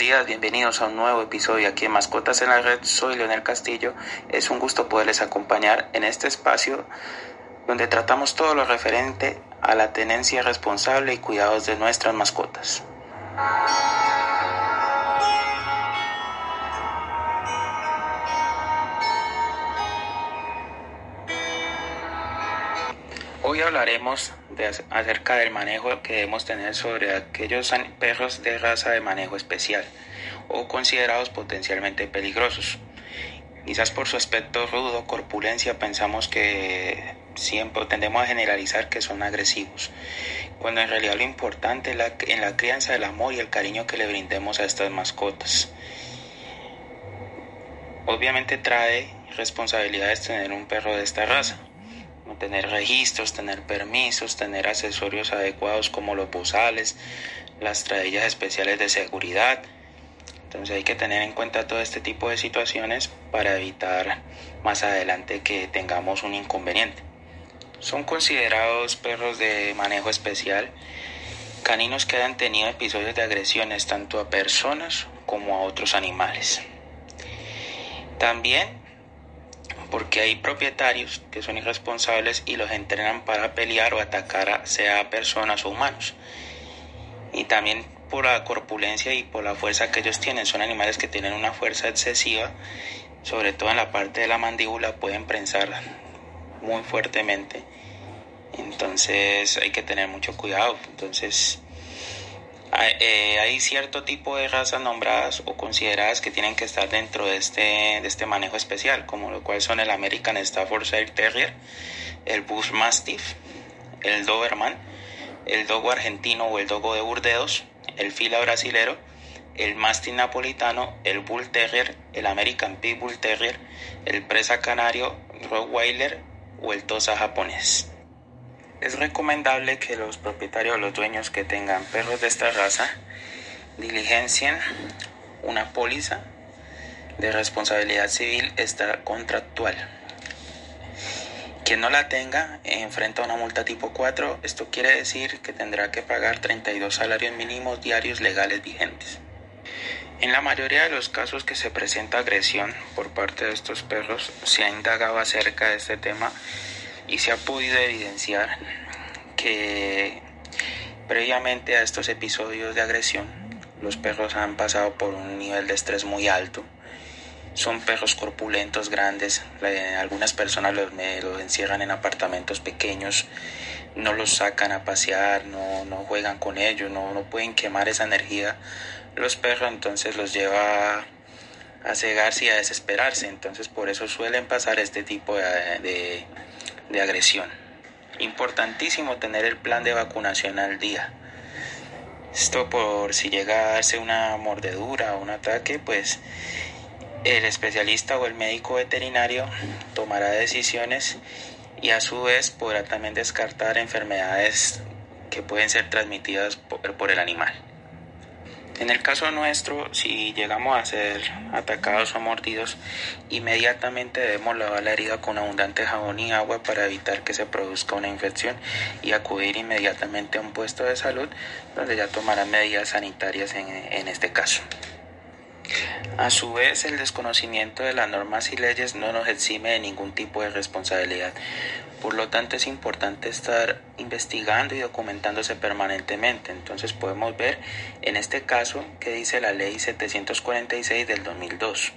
días, bienvenidos a un nuevo episodio aquí en Mascotas en la Red. Soy Leonel Castillo. Es un gusto poderles acompañar en este espacio donde tratamos todo lo referente a la tenencia responsable y cuidados de nuestras mascotas. Hoy hablaremos acerca del manejo que debemos tener sobre aquellos perros de raza de manejo especial o considerados potencialmente peligrosos. Quizás por su aspecto rudo, corpulencia, pensamos que siempre tendemos a generalizar que son agresivos, cuando en realidad lo importante es en la crianza el amor y el cariño que le brindemos a estas mascotas. Obviamente trae responsabilidades tener un perro de esta raza tener registros, tener permisos, tener accesorios adecuados como los bozales, las traillas especiales de seguridad. Entonces hay que tener en cuenta todo este tipo de situaciones para evitar más adelante que tengamos un inconveniente. Son considerados perros de manejo especial, caninos que han tenido episodios de agresiones tanto a personas como a otros animales. También porque hay propietarios que son irresponsables y los entrenan para pelear o atacar a sea personas o humanos. Y también por la corpulencia y por la fuerza que ellos tienen. Son animales que tienen una fuerza excesiva, sobre todo en la parte de la mandíbula, pueden prensar muy fuertemente. Entonces hay que tener mucho cuidado. Entonces eh, hay, cierto tipo de razas nombradas o consideradas que tienen que estar dentro de este, de este manejo especial, como lo cual son el American Staffordshire Terrier, el Bush Mastiff, el Doberman, el Dogo argentino o el Dogo de Burdeos, el Fila brasilero, el Mastin napolitano, el Bull Terrier, el American Bull Terrier, el Presa canario, Rottweiler o el Tosa japonés. Es recomendable que los propietarios o los dueños que tengan perros de esta raza diligencien una póliza de responsabilidad civil contractual. Quien no la tenga enfrenta una multa tipo 4. Esto quiere decir que tendrá que pagar 32 salarios mínimos diarios legales vigentes. En la mayoría de los casos que se presenta agresión por parte de estos perros, se ha indagado acerca de este tema y se ha podido evidenciar que previamente a estos episodios de agresión los perros han pasado por un nivel de estrés muy alto. Son perros corpulentos, grandes. Algunas personas los, encierran en apartamentos pequeños, no los sacan a pasear, no, no juegan con ellos, no, no pueden quemar esa energía. Los perros entonces los lleva a cegarse y a desesperarse. Entonces por eso suelen pasar este tipo de agresión. Importantísimo tener el plan de vacunación al día. Esto por si llega a darse una mordedura o un ataque, pues el especialista o el médico veterinario tomará decisiones y a su vez podrá también descartar enfermedades que pueden ser transmitidas por, el animal. En el caso nuestro, si llegamos a ser atacados o mordidos, inmediatamente debemos lavar la herida con abundante jabón y agua para evitar que se produzca una infección y acudir inmediatamente a un puesto de salud donde ya tomarán medidas sanitarias en, en este caso. A su vez, el desconocimiento de las normas y leyes no nos exime de ningún tipo de responsabilidad. Por lo tanto, es importante estar investigando y documentándose permanentemente. Entonces podemos ver en este caso que dice la ley 746 del 2002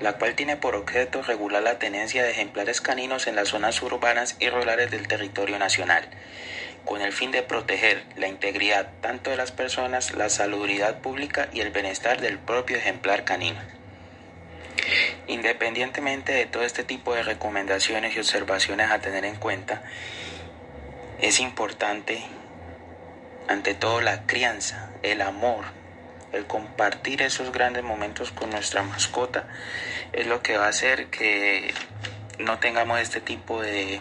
la cual tiene por objeto regular la tenencia de ejemplares caninos en las zonas urbanas y rurales del territorio nacional con el fin de proteger la integridad tanto de las personas, la salubridad pública y el bienestar del propio ejemplar canino. Independientemente de todo este tipo de recomendaciones y observaciones a tener en cuenta, es importante ante todo la crianza, el amor, el compartir esos grandes momentos con nuestra mascota es lo que va a hacer que no tengamos este tipo de,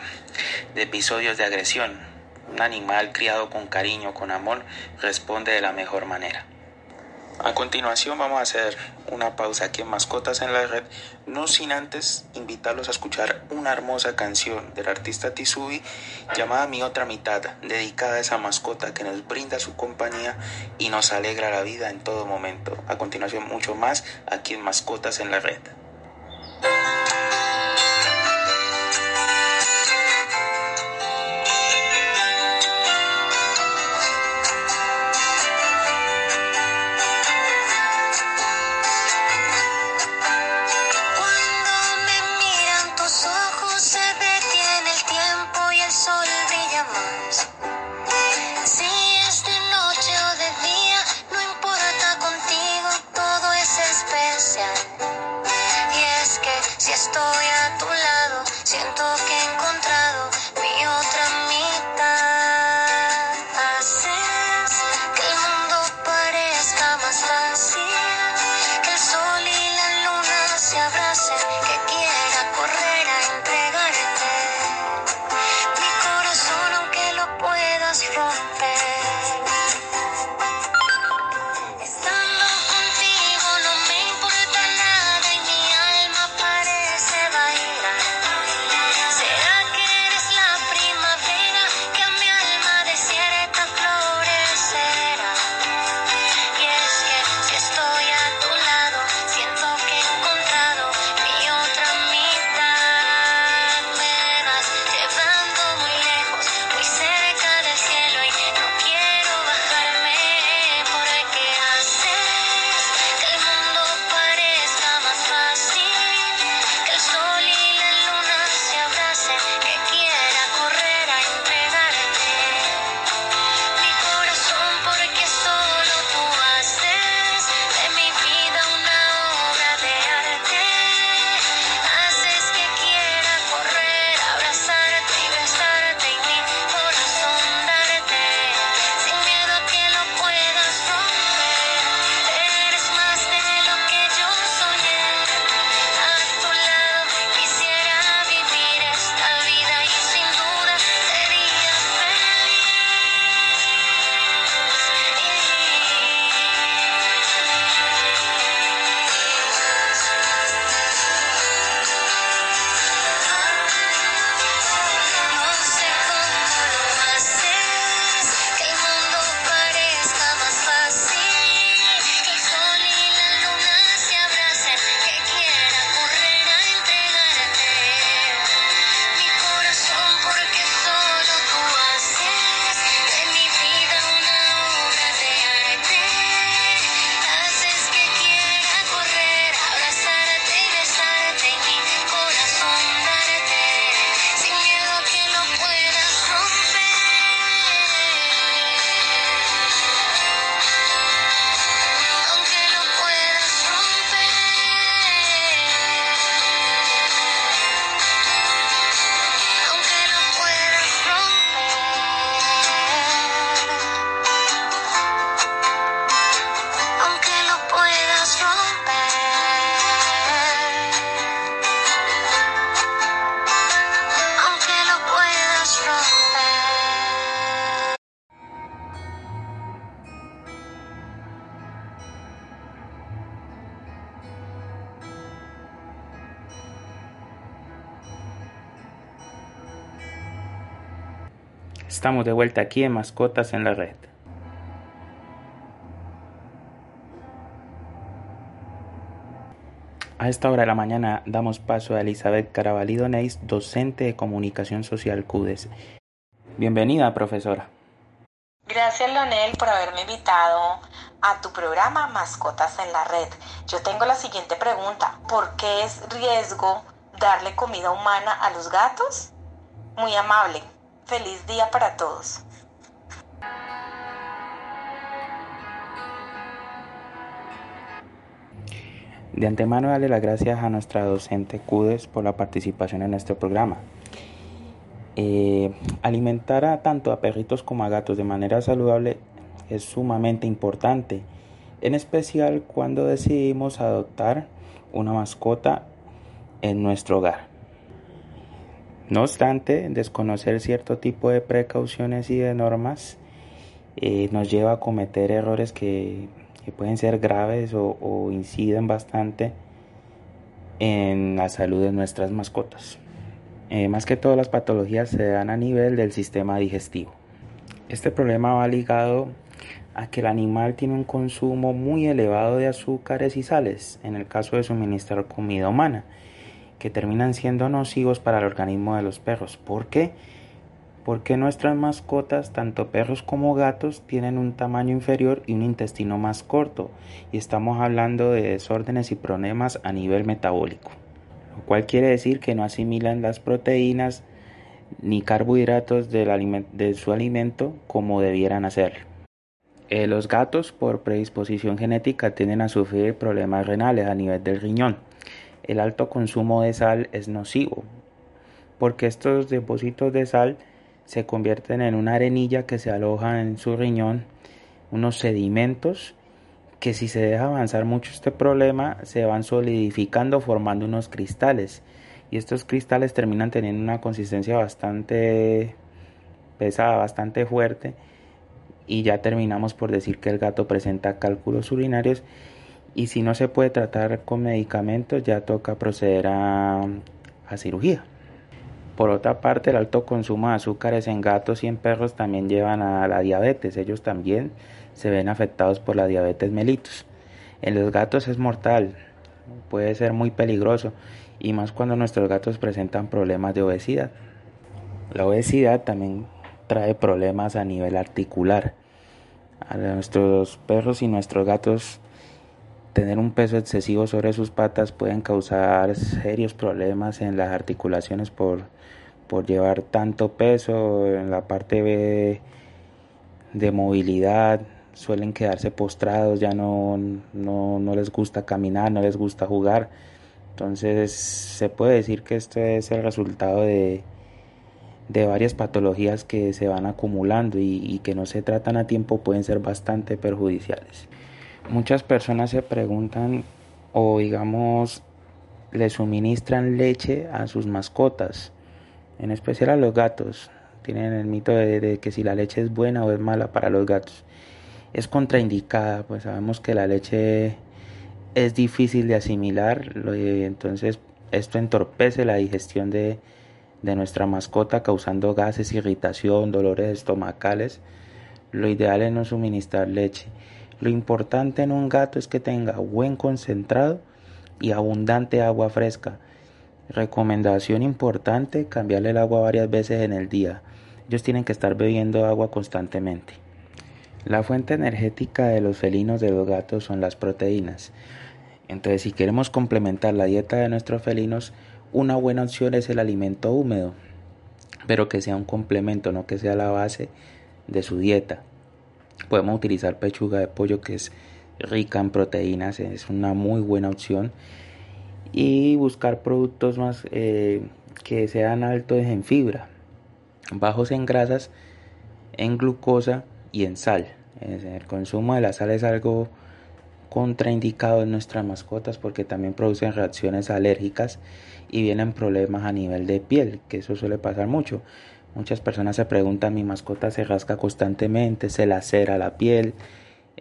episodios de agresión un animal criado con cariño, con amor, responde de la mejor manera. A continuación vamos a hacer una pausa aquí en Mascotas en la Red, no sin antes invitarlos a escuchar una hermosa canción del artista Tisubi llamada Mi otra mitad, dedicada a esa mascota que nos brinda su compañía y nos alegra la vida en todo momento. A continuación mucho más aquí en Mascotas en la Red. Estamos de vuelta aquí en Mascotas en la Red. A esta hora de la mañana damos paso a Elizabeth Caravalido Neis, docente de Comunicación Social CUDES. Bienvenida, profesora. Gracias, Leonel, por haberme invitado a tu programa Mascotas en la Red. Yo tengo la siguiente pregunta. ¿Por qué es riesgo darle comida humana a los gatos? Muy amable. Feliz día para todos. De antemano darle las gracias a nuestra docente CUDES por la participación en este programa. Eh, alimentar a tanto a perritos como a gatos de manera saludable es sumamente importante, en especial cuando decidimos adoptar una mascota en nuestro hogar. No obstante, desconocer cierto tipo de precauciones y de normas eh, nos lleva a cometer errores que pueden ser graves o, inciden bastante en la salud de nuestras mascotas. Eh, más que todo las patologías se dan a nivel del sistema digestivo. Este problema va ligado a que el animal tiene un consumo muy elevado de azúcares y sales, en el caso de suministrar comida humana, que terminan siendo nocivos para el organismo de los perros. ¿Por qué? Porque nuestras mascotas, tanto perros como gatos, tienen un tamaño inferior y un intestino más corto, y estamos hablando de desórdenes y problemas a nivel metabólico, lo cual quiere decir que no asimilan las proteínas ni carbohidratos de su alimento como debieran hacerlo. Eh, los gatos, por predisposición genética, tienden a sufrir problemas renales a nivel del riñón el alto consumo de sal es nocivo, porque estos depósitos de sal se convierten en una arenilla que se aloja en su riñón, unos sedimentos que si se deja avanzar mucho este problema se van solidificando formando unos cristales. Y estos cristales terminan teniendo una consistencia bastante pesada, bastante fuerte. Y ya terminamos por decir que el gato presenta cálculos urinarios y si no se puede tratar con medicamentos ya toca proceder a, cirugía. Por otra parte, el alto consumo de azúcares en gatos y en perros también llevan a la diabetes. Ellos también se ven afectados por la diabetes mellitus. En los gatos es mortal, puede ser muy peligroso y más cuando nuestros gatos presentan problemas de obesidad. La obesidad también trae problemas a nivel articular. A nuestros perros y nuestros gatos Tener un peso excesivo sobre sus patas pueden causar serios problemas en las articulaciones por, por llevar tanto peso en la parte de, movilidad. Suelen quedarse postrados, ya no, no, no les gusta caminar, no les gusta jugar. Entonces se puede decir que esto es el resultado de, de varias patologías que se van acumulando y, y, que no se tratan a tiempo pueden ser bastante perjudiciales. Muchas personas se preguntan o digamos le suministran leche a sus mascotas, en especial a los gatos. Tienen el mito de, que si la leche es buena o es mala para los gatos. Es contraindicada, pues sabemos que la leche es difícil de asimilar, entonces esto entorpece la digestión de, de nuestra mascota causando gases, irritación, dolores estomacales. Lo ideal es no suministrar leche. Lo importante en un gato es que tenga buen concentrado y abundante agua fresca. Recomendación importante, cambiarle el agua varias veces en el día. Ellos tienen que estar bebiendo agua constantemente. La fuente energética de los felinos de los gatos son las proteínas. Entonces, si queremos complementar la dieta de nuestros felinos, una buena opción es el alimento húmedo, pero que sea un complemento, no que sea la base de su dieta. Podemos utilizar pechuga de pollo que es rica en proteínas, es una muy buena opción. Y buscar productos más eh, que sean altos en fibra, bajos en grasas, en glucosa y en sal. El consumo de la sal es algo contraindicado en nuestras mascotas porque también producen reacciones alérgicas y vienen problemas a nivel de piel, que eso suele pasar mucho. Muchas personas se preguntan, mi mascota se rasca constantemente, se lacera la piel,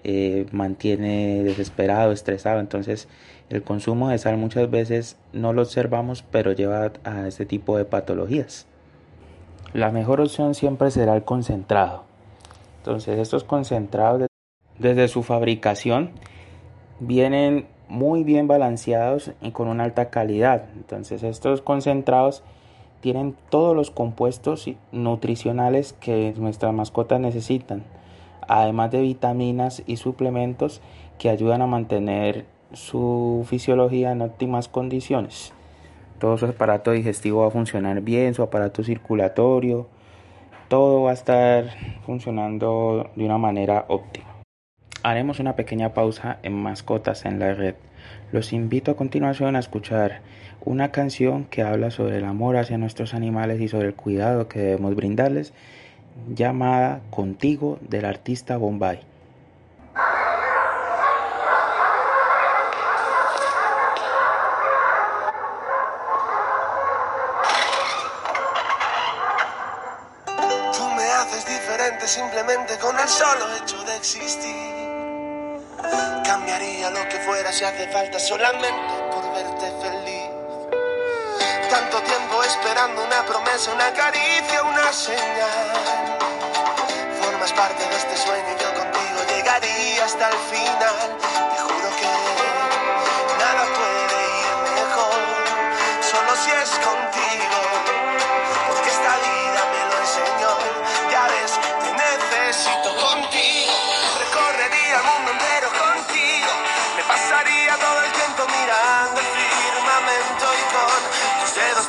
eh, mantiene desesperado, estresado. Entonces el consumo de sal muchas veces no lo observamos, pero lleva a este tipo de patologías. La mejor opción siempre será el concentrado. Entonces estos concentrados desde su fabricación vienen muy bien balanceados y con una alta calidad. Entonces estos concentrados tienen todos los compuestos nutricionales que nuestras mascotas necesitan, además de vitaminas y suplementos que ayudan a mantener su fisiología en óptimas condiciones. Todo su aparato digestivo va a funcionar bien, su aparato circulatorio, todo va a estar funcionando de una manera óptima. Haremos una pequeña pausa en mascotas en la red. Los invito a continuación a escuchar una canción que habla sobre el amor hacia nuestros animales y sobre el cuidado que debemos brindarles, llamada Contigo del artista Bombay.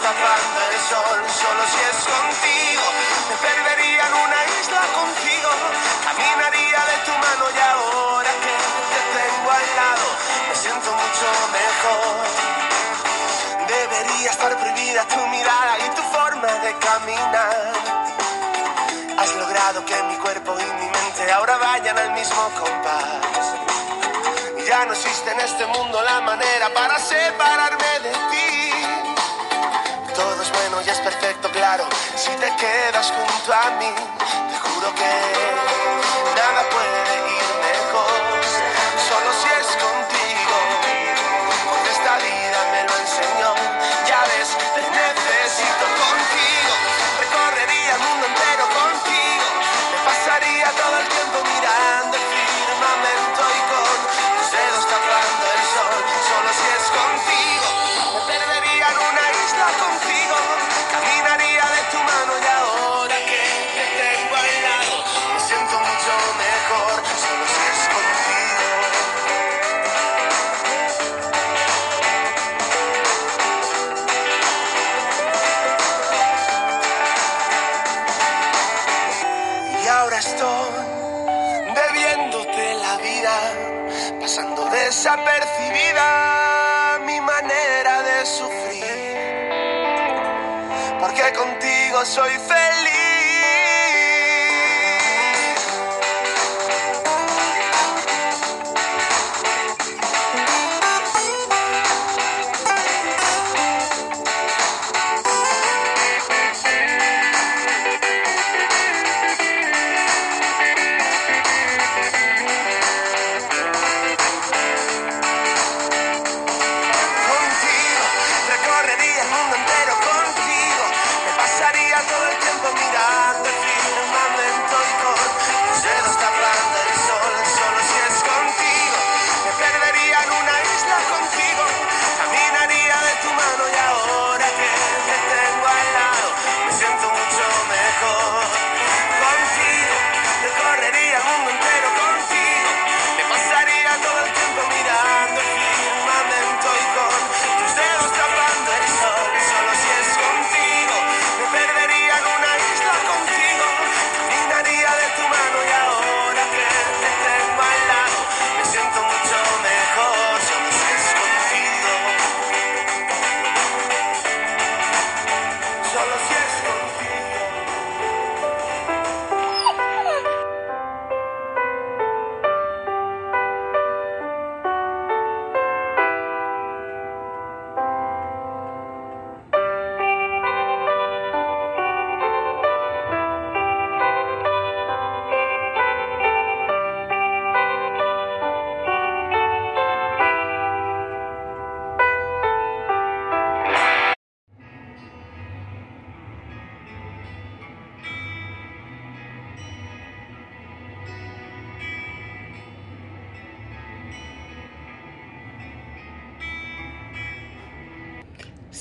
Tapando el sol, solo si es contigo. Me perdería en una isla contigo, caminaría de tu mano y ahora que te tengo al lado, me siento mucho mejor. Debería estar prohibida tu mirada y tu forma de caminar. Has logrado que mi cuerpo y mi mente ahora vayan al mismo compás. Ya no existe en este mundo la manera para separarme de ti. Todo es bueno y es perfecto, claro, si te quedas junto a mí. Te juro que nada puede ir desapercibida mi manera de sufrir. Porque contigo soy feliz. Congratulations.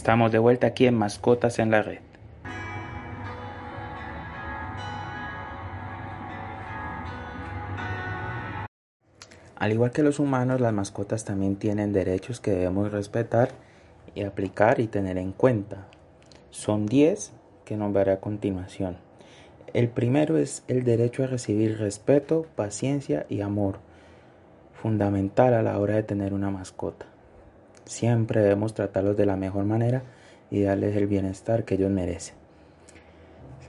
Estamos de vuelta aquí en Mascotas en la Red. Al igual que los humanos, las mascotas también tienen derechos que debemos respetar y aplicar y tener en cuenta. Son 10 que nombraré a continuación. El primero es el derecho a recibir respeto, paciencia y amor, fundamental a la hora de tener una mascota. Siempre debemos tratarlos de la mejor manera y darles el bienestar que ellos merecen.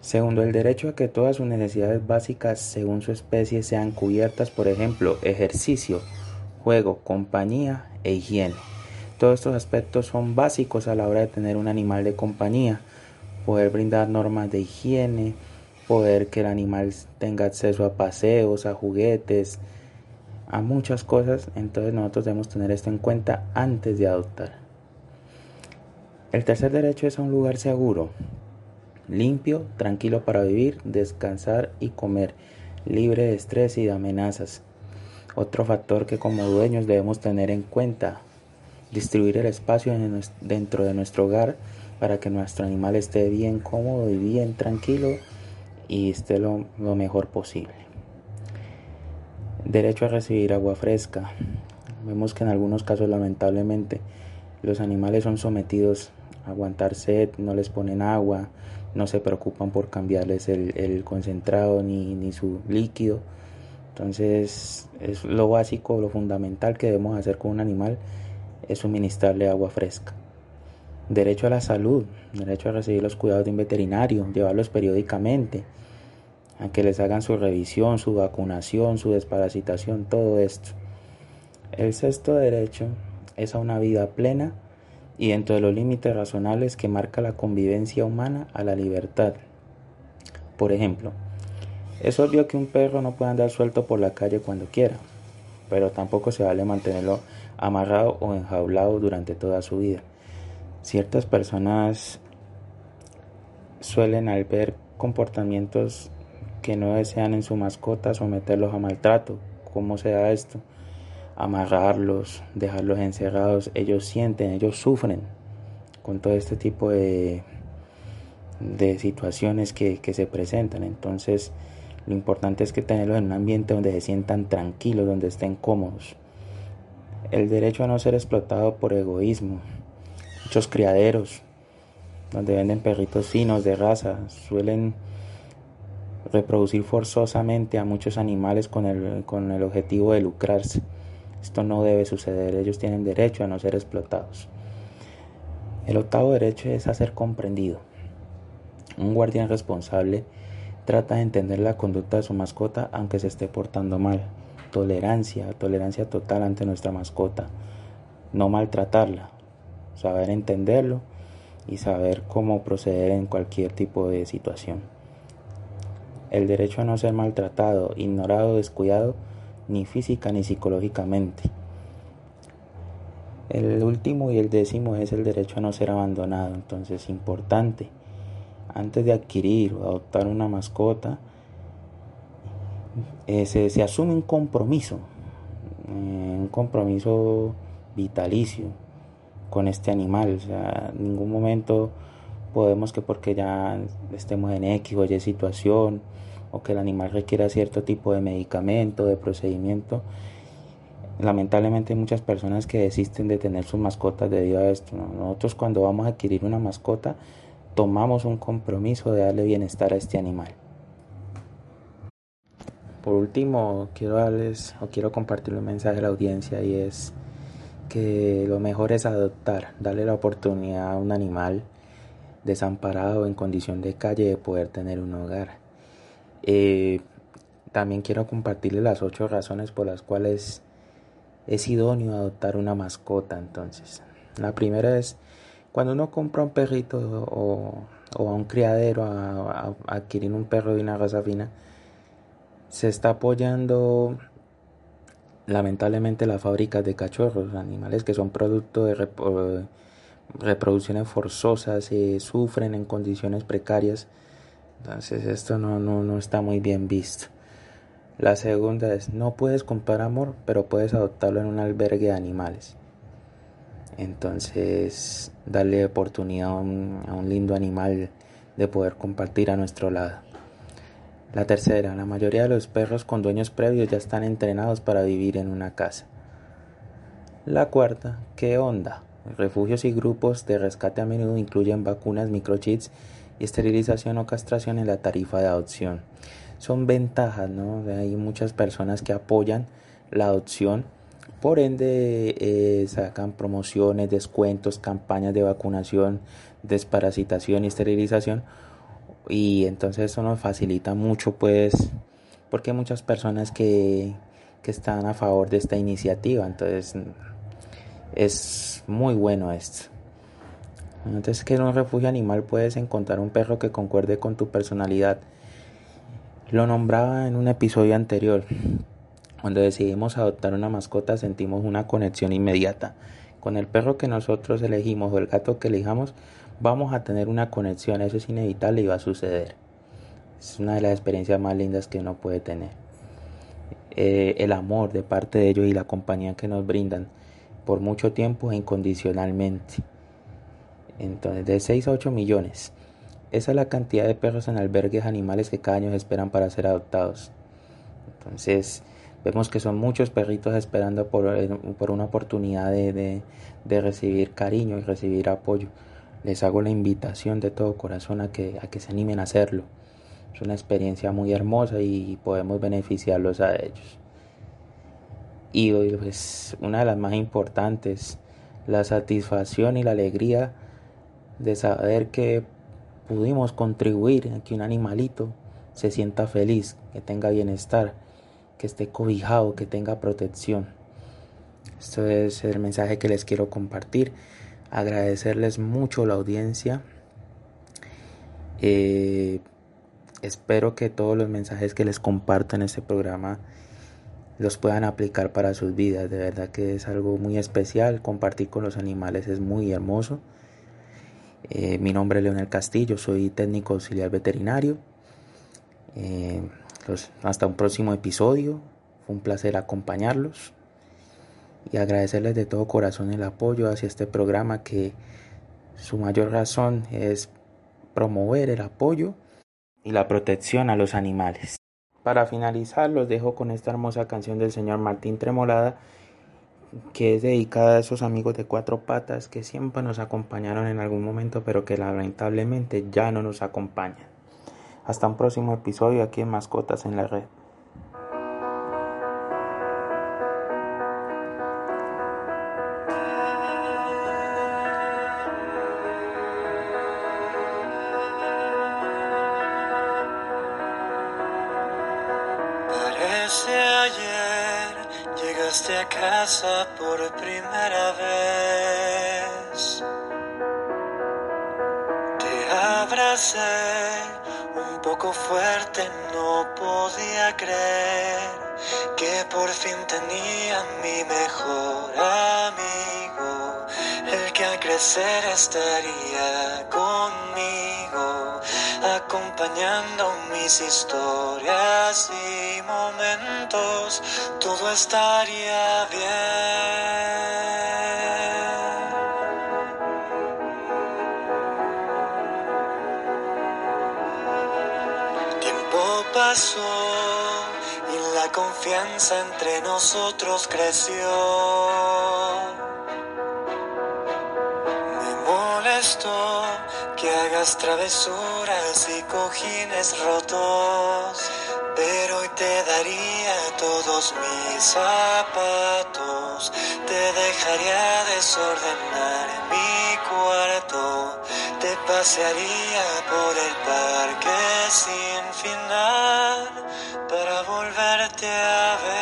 Segundo, el derecho a que todas sus necesidades básicas según su especie sean cubiertas, por ejemplo, ejercicio, juego, compañía e higiene. Todos estos aspectos son básicos a la hora de tener un animal de compañía. Poder brindar normas de higiene, poder que el animal tenga acceso a paseos, a juguetes, a muchas cosas, entonces nosotros debemos tener esto en cuenta antes de adoptar. El tercer derecho es a un lugar seguro, limpio, tranquilo para vivir, descansar y comer, libre de estrés y de amenazas. Otro factor que como dueños debemos tener en cuenta, distribuir el espacio dentro de nuestro hogar para que nuestro animal esté bien cómodo y bien tranquilo y esté lo, lo mejor posible. Derecho a recibir agua fresca. Vemos que en algunos casos lamentablemente los animales son sometidos a aguantar sed, no les ponen agua, no se preocupan por cambiarles el, concentrado ni, ni, su líquido. Entonces es lo básico, lo fundamental que debemos hacer con un animal es suministrarle agua fresca. Derecho a la salud, derecho a recibir los cuidados de un veterinario, llevarlos periódicamente, a que les hagan su revisión, su vacunación, su desparasitación, todo esto. El sexto derecho es a una vida plena y dentro de los límites razonables que marca la convivencia humana a la libertad. Por ejemplo, es obvio que un perro no puede andar suelto por la calle cuando quiera, pero tampoco se vale mantenerlo amarrado o enjaulado durante toda su vida. Ciertas personas suelen al ver comportamientos que no desean en su mascota someterlos a maltrato. ¿Cómo se da esto? Amarrarlos, dejarlos encerrados. Ellos sienten, ellos sufren con todo este tipo de, de situaciones que, que se presentan. Entonces, lo importante es que tenerlos en un ambiente donde se sientan tranquilos, donde estén cómodos. El derecho a no ser explotado por egoísmo. Muchos criaderos donde venden perritos finos de raza suelen reproducir forzosamente a muchos animales con el, con el objetivo de lucrarse. Esto no debe suceder, ellos tienen derecho a no ser explotados. El octavo derecho es a ser comprendido. Un guardián responsable Trata de entender la conducta de su mascota aunque se esté portando mal. Tolerancia, tolerancia total ante nuestra mascota. No maltratarla. Saber entenderlo y saber cómo proceder en cualquier tipo de situación. El derecho a no ser maltratado, ignorado, descuidado, ni física ni psicológicamente. El último y el décimo es el derecho a no ser abandonado, entonces importante antes de adquirir o adoptar una mascota, eh, se, asume un compromiso, eh, un compromiso vitalicio con este animal. O sea, en ningún momento podemos que porque ya estemos en X o Y situación o que el animal requiera cierto tipo de medicamento, de procedimiento, lamentablemente hay muchas personas que desisten de tener sus mascotas debido a esto. Nosotros cuando vamos a adquirir una mascota, tomamos un compromiso de darle bienestar a este animal. Por último, quiero darles o quiero compartir un mensaje a la audiencia y es que lo mejor es adoptar, darle la oportunidad a un animal desamparado en condición de calle de poder tener un hogar. Eh, también quiero compartirles las ocho razones por las cuales es idóneo adoptar una mascota. Entonces, la primera es cuando uno compra un perrito o, a un criadero a, adquirir un perro de una raza fina, se está apoyando lamentablemente las fábricas de cachorros, animales que son producto de reproducciones forzosas, y sufren en condiciones precarias. Entonces esto no, no, no está muy bien visto. La segunda es, no puedes comprar amor, pero puedes adoptarlo en un albergue de animales. Entonces, darle oportunidad a un, lindo animal de poder compartir a nuestro lado. La tercera, la mayoría de los perros con dueños previos ya están entrenados para vivir en una casa. La cuarta, ¿qué onda? Refugios y grupos de rescate a menudo incluyen vacunas, microchips y esterilización o castración en la tarifa de adopción. Son ventajas, ¿no? Hay muchas personas que apoyan la adopción por ende, eh, sacan promociones, descuentos, campañas de vacunación, desparasitación y esterilización. Y entonces eso nos facilita mucho, pues, porque hay muchas personas que, que están a favor de esta iniciativa. Entonces, es muy bueno esto. Entonces, que en un refugio animal puedes encontrar un perro que concuerde con tu personalidad. Lo nombraba en un episodio anterior. Cuando decidimos adoptar una mascota sentimos una conexión inmediata. Con el perro que nosotros elegimos o el gato que elijamos, vamos a tener una conexión, eso es inevitable y va a suceder. Es una de las experiencias más lindas que uno puede tener. Eh, el amor de parte de ellos y la compañía que nos brindan por mucho tiempo incondicionalmente. Entonces, de 6 a 8 millones. Esa es la cantidad de perros en albergues animales que cada año esperan para ser adoptados. Entonces, vemos que son muchos perritos esperando por, eh, una oportunidad de, recibir cariño y recibir apoyo. Les hago la invitación de todo corazón a que, a que se animen a hacerlo. Es una experiencia muy hermosa y podemos beneficiarlos a ellos. Y pues, una de las más importantes, la satisfacción y la alegría de saber que pudimos contribuir a que un animalito se sienta feliz, que tenga bienestar, que esté cobijado, que tenga protección. Esto es el mensaje que les quiero compartir. Agradecerles mucho la audiencia. Eh, espero que todos los mensajes que les comparto en este programa los puedan aplicar para sus vidas. De verdad que es algo muy especial. Compartir con los animales es muy hermoso. Eh, mi nombre es Leonel Castillo, soy técnico auxiliar veterinario. Eh, hasta un próximo episodio. Fue un placer acompañarlos y agradecerles de todo corazón el apoyo hacia este programa que su mayor razón es promover el apoyo y la protección a los animales. Para finalizar, los dejo con esta hermosa canción del señor Martín Tremolada que es dedicada a esos amigos de cuatro patas que siempre nos acompañaron en algún momento, pero que lamentablemente ya no nos acompañan. Hasta un próximo episodio aquí en Mascotas en la Red. A casa por primera vez. Te abracé un poco fuerte, no podía creer que por fin tenía mi mejor amigo, el que al crecer estaría conmigo, acompañando mis historias y momentos todo estaría bien. Tiempo pasó y la confianza entre nosotros creció. Me molestó hagas travesuras y cojines rotos pero hoy te daría todos mis zapatos, te dejaría desordenar mi cuarto, te pasearía por el parque sin final para volverte a ver.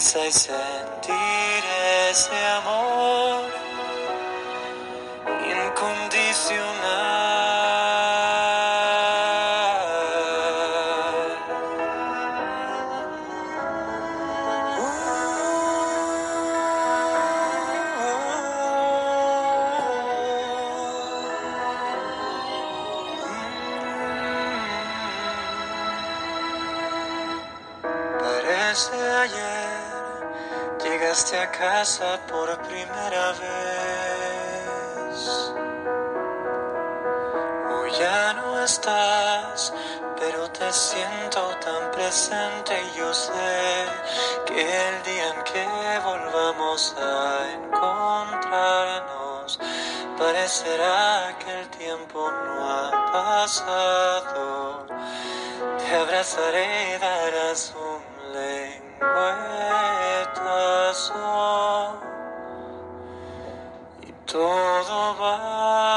Sonrisa y sentir ese amor casa por primera vez. Hoy ya no estás, pero te siento tan presente y yo sé que el día en que volvamos a encontrarnos, parece parecerá que el tiempo no ha pasado. Te abrazaré y darás un todo va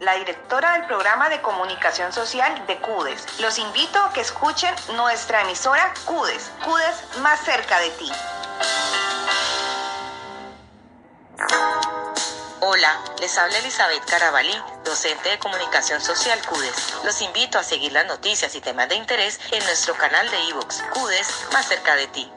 La directora del programa de comunicación social de CUDES. Los invito a que escuchen nuestra emisora CUDES, CUDES más cerca de ti. Hola, les habla Elizabeth Carabalí, docente de comunicación social CUDES. Los invito a seguir las noticias y temas de interés en nuestro canal de iVoox, CUDES más cerca de ti.